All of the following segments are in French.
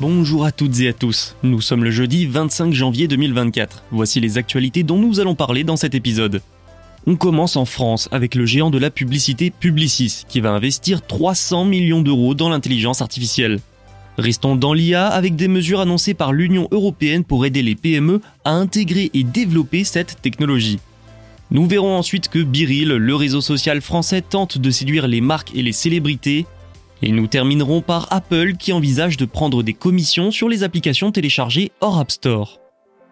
Bonjour à toutes et à tous, nous sommes le jeudi 25 janvier 2024. Voici les actualités dont nous allons parler dans cet épisode. On commence en France avec le géant de la publicité Publicis qui va investir 300 millions d'euros dans l'intelligence artificielle. Restons dans l'IA avec des mesures annoncées par l'Union européenne pour aider les PME à intégrer et développer cette technologie. Nous verrons ensuite que Biril, le réseau social français, tente de séduire les marques et les célébrités et nous terminerons par Apple qui envisage de prendre des commissions sur les applications téléchargées hors App Store.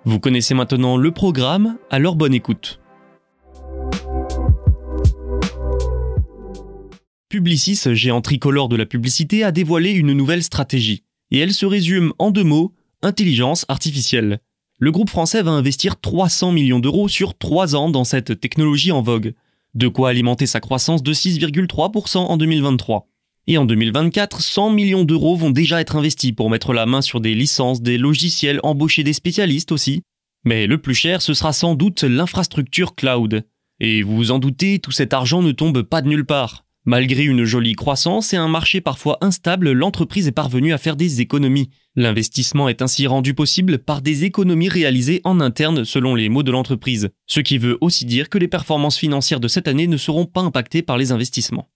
Vous connaissez maintenant le programme, alors bonne écoute. Publicis, géant tricolore de la publicité, a dévoilé une nouvelle stratégie. Et elle se résume en deux mots, intelligence artificielle. Le groupe français va investir 300 millions d'euros sur 3 ans dans cette technologie en vogue. De quoi alimenter sa croissance de 6,3% en 2023. Et en 2024, 100 millions d'euros vont déjà être investis pour mettre la main sur des licences, des logiciels, embaucher des spécialistes aussi. Mais le plus cher, ce sera sans doute l'infrastructure cloud. Et vous vous en doutez, tout cet argent ne tombe pas de nulle part. Malgré une jolie croissance et un marché parfois instable, l'entreprise est parvenue à faire des économies. L'investissement est ainsi rendu possible par des économies réalisées en interne selon les mots de l'entreprise, ce qui veut aussi dire que les performances financières de cette année ne seront pas impactées par les investissements.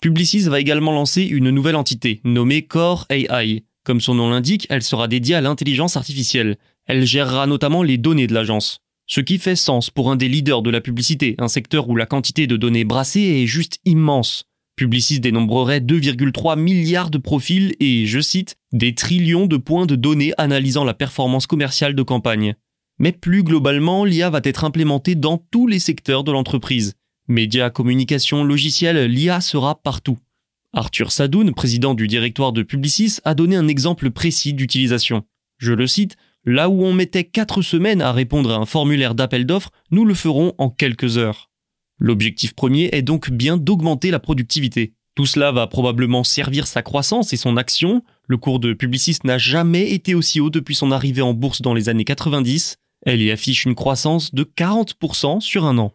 Publicis va également lancer une nouvelle entité, nommée Core AI. Comme son nom l'indique, elle sera dédiée à l'intelligence artificielle. Elle gérera notamment les données de l'agence. Ce qui fait sens pour un des leaders de la publicité, un secteur où la quantité de données brassées est juste immense. Publicis dénombrerait 2,3 milliards de profils et, je cite, des trillions de points de données analysant la performance commerciale de campagne. Mais plus globalement, l'IA va être implémentée dans tous les secteurs de l'entreprise. Médias, communication, logiciel, l'IA sera partout. Arthur Sadoun, président du directoire de Publicis, a donné un exemple précis d'utilisation. Je le cite, Là où on mettait 4 semaines à répondre à un formulaire d'appel d'offres, nous le ferons en quelques heures. L'objectif premier est donc bien d'augmenter la productivité. Tout cela va probablement servir sa croissance et son action. Le cours de Publicis n'a jamais été aussi haut depuis son arrivée en bourse dans les années 90. Elle y affiche une croissance de 40% sur un an.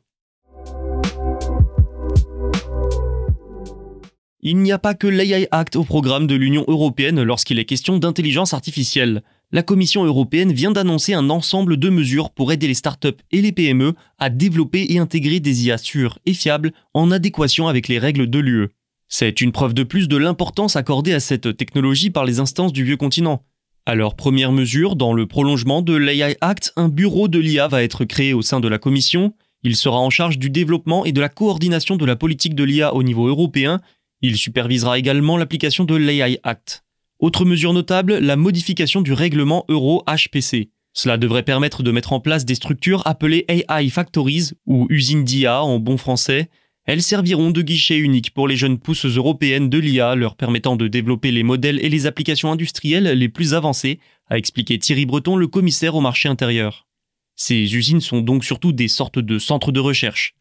Il n'y a pas que l'AI Act au programme de l'Union européenne lorsqu'il est question d'intelligence artificielle. La Commission européenne vient d'annoncer un ensemble de mesures pour aider les startups et les PME à développer et intégrer des IA sûres et fiables en adéquation avec les règles de l'UE. C'est une preuve de plus de l'importance accordée à cette technologie par les instances du vieux continent. Alors, première mesure, dans le prolongement de l'AI Act, un bureau de l'IA va être créé au sein de la Commission. Il sera en charge du développement et de la coordination de la politique de l'IA au niveau européen il supervisera également l'application de l'AI Act. Autre mesure notable, la modification du règlement Euro HPC. Cela devrait permettre de mettre en place des structures appelées AI Factories ou usines d'IA en bon français. Elles serviront de guichet unique pour les jeunes pousses européennes de l'IA, leur permettant de développer les modèles et les applications industrielles les plus avancées, a expliqué Thierry Breton, le commissaire au marché intérieur. Ces usines sont donc surtout des sortes de centres de recherche.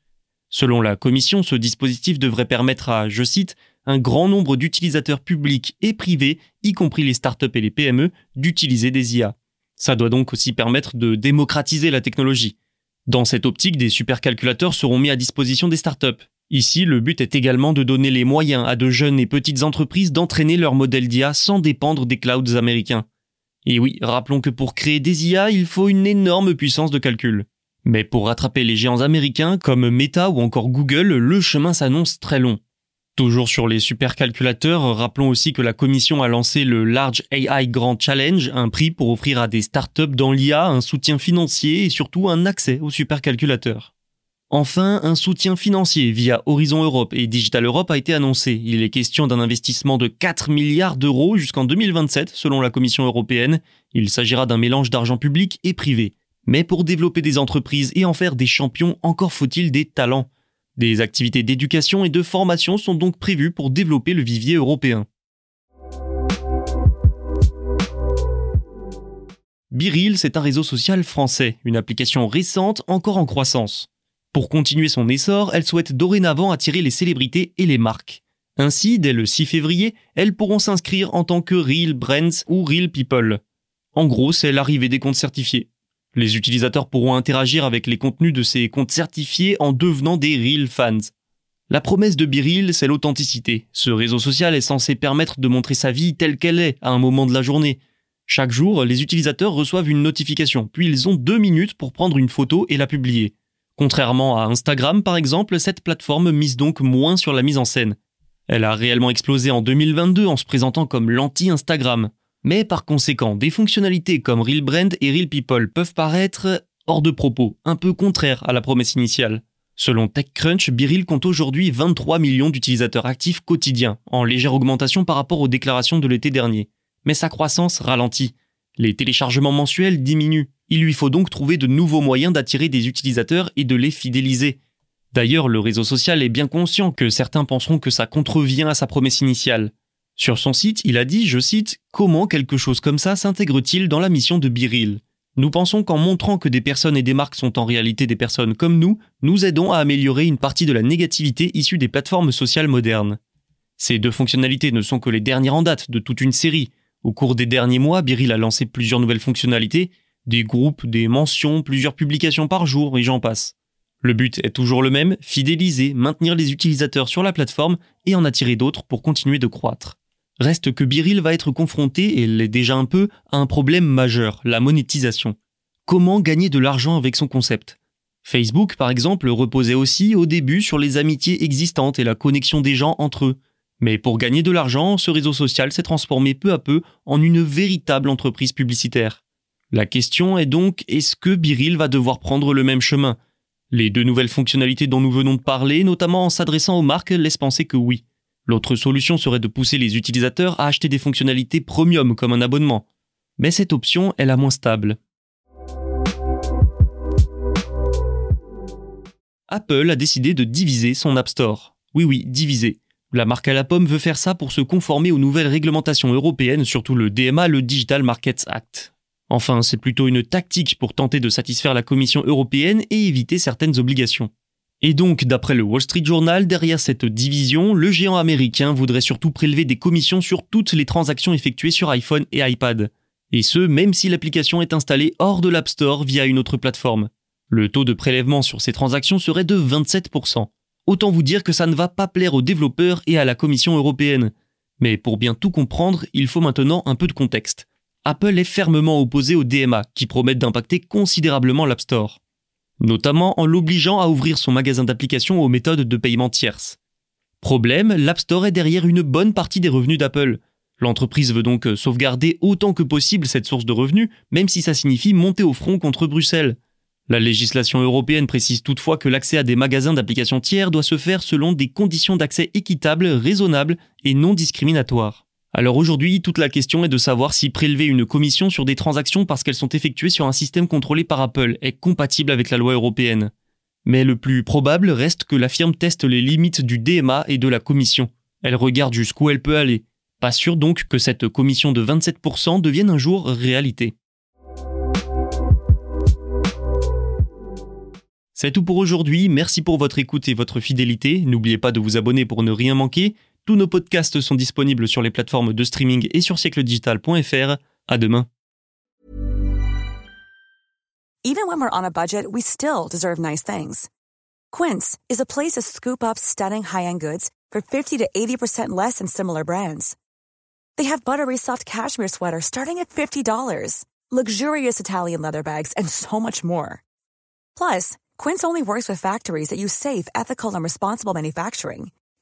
Selon la Commission, ce dispositif devrait permettre à, je cite, un grand nombre d'utilisateurs publics et privés, y compris les startups et les PME, d'utiliser des IA. Ça doit donc aussi permettre de démocratiser la technologie. Dans cette optique, des supercalculateurs seront mis à disposition des startups. Ici, le but est également de donner les moyens à de jeunes et petites entreprises d'entraîner leur modèle d'IA sans dépendre des clouds américains. Et oui, rappelons que pour créer des IA, il faut une énorme puissance de calcul. Mais pour rattraper les géants américains comme Meta ou encore Google, le chemin s'annonce très long. Toujours sur les supercalculateurs, rappelons aussi que la commission a lancé le Large AI Grand Challenge, un prix pour offrir à des startups dans l'IA un soutien financier et surtout un accès aux supercalculateurs. Enfin, un soutien financier via Horizon Europe et Digital Europe a été annoncé. Il est question d'un investissement de 4 milliards d'euros jusqu'en 2027 selon la Commission européenne. Il s'agira d'un mélange d'argent public et privé. Mais pour développer des entreprises et en faire des champions, encore faut-il des talents. Des activités d'éducation et de formation sont donc prévues pour développer le vivier européen. Biril, c'est un réseau social français, une application récente encore en croissance. Pour continuer son essor, elle souhaite dorénavant attirer les célébrités et les marques. Ainsi, dès le 6 février, elles pourront s'inscrire en tant que Real Brands ou Real People. En gros, c'est l'arrivée des comptes certifiés. Les utilisateurs pourront interagir avec les contenus de ces comptes certifiés en devenant des real fans. La promesse de Biril, c'est l'authenticité. Ce réseau social est censé permettre de montrer sa vie telle qu'elle est à un moment de la journée. Chaque jour, les utilisateurs reçoivent une notification, puis ils ont deux minutes pour prendre une photo et la publier. Contrairement à Instagram par exemple, cette plateforme mise donc moins sur la mise en scène. Elle a réellement explosé en 2022 en se présentant comme l'anti-Instagram. Mais par conséquent, des fonctionnalités comme Real Brand et Real People peuvent paraître hors de propos, un peu contraires à la promesse initiale. Selon TechCrunch, Biril compte aujourd'hui 23 millions d'utilisateurs actifs quotidiens, en légère augmentation par rapport aux déclarations de l'été dernier. Mais sa croissance ralentit. Les téléchargements mensuels diminuent. Il lui faut donc trouver de nouveaux moyens d'attirer des utilisateurs et de les fidéliser. D'ailleurs, le réseau social est bien conscient que certains penseront que ça contrevient à sa promesse initiale. Sur son site, il a dit, je cite, Comment quelque chose comme ça s'intègre-t-il dans la mission de Biril? Nous pensons qu'en montrant que des personnes et des marques sont en réalité des personnes comme nous, nous aidons à améliorer une partie de la négativité issue des plateformes sociales modernes. Ces deux fonctionnalités ne sont que les dernières en date de toute une série. Au cours des derniers mois, Biril a lancé plusieurs nouvelles fonctionnalités, des groupes, des mentions, plusieurs publications par jour, et j'en passe. Le but est toujours le même, fidéliser, maintenir les utilisateurs sur la plateforme et en attirer d'autres pour continuer de croître. Reste que Biril va être confronté, et l'est déjà un peu, à un problème majeur, la monétisation. Comment gagner de l'argent avec son concept? Facebook, par exemple, reposait aussi au début sur les amitiés existantes et la connexion des gens entre eux. Mais pour gagner de l'argent, ce réseau social s'est transformé peu à peu en une véritable entreprise publicitaire. La question est donc, est-ce que Biril va devoir prendre le même chemin? Les deux nouvelles fonctionnalités dont nous venons de parler, notamment en s'adressant aux marques, laissent penser que oui. L'autre solution serait de pousser les utilisateurs à acheter des fonctionnalités premium comme un abonnement. Mais cette option est la moins stable. Apple a décidé de diviser son App Store. Oui oui, diviser. La marque à la pomme veut faire ça pour se conformer aux nouvelles réglementations européennes, surtout le DMA, le Digital Markets Act. Enfin, c'est plutôt une tactique pour tenter de satisfaire la Commission européenne et éviter certaines obligations. Et donc, d'après le Wall Street Journal, derrière cette division, le géant américain voudrait surtout prélever des commissions sur toutes les transactions effectuées sur iPhone et iPad. Et ce, même si l'application est installée hors de l'App Store via une autre plateforme. Le taux de prélèvement sur ces transactions serait de 27%. Autant vous dire que ça ne va pas plaire aux développeurs et à la Commission européenne. Mais pour bien tout comprendre, il faut maintenant un peu de contexte. Apple est fermement opposé au DMA, qui promettent d'impacter considérablement l'App Store notamment en l'obligeant à ouvrir son magasin d'applications aux méthodes de paiement tierces. Problème, l'App Store est derrière une bonne partie des revenus d'Apple. L'entreprise veut donc sauvegarder autant que possible cette source de revenus, même si ça signifie monter au front contre Bruxelles. La législation européenne précise toutefois que l'accès à des magasins d'applications tiers doit se faire selon des conditions d'accès équitables, raisonnables et non discriminatoires. Alors aujourd'hui, toute la question est de savoir si prélever une commission sur des transactions parce qu'elles sont effectuées sur un système contrôlé par Apple est compatible avec la loi européenne. Mais le plus probable reste que la firme teste les limites du DMA et de la commission. Elle regarde jusqu'où elle peut aller. Pas sûr donc que cette commission de 27% devienne un jour réalité. C'est tout pour aujourd'hui, merci pour votre écoute et votre fidélité, n'oubliez pas de vous abonner pour ne rien manquer, Tous nos podcasts sont disponibles sur les plateformes de streaming et sur siècledigital.fr. À demain. Even when we're on a budget, we still deserve nice things. Quince is a place to scoop up stunning high-end goods for 50 to 80% less than similar brands. They have buttery soft cashmere sweaters starting at $50, luxurious Italian leather bags, and so much more. Plus, Quince only works with factories that use safe, ethical, and responsible manufacturing.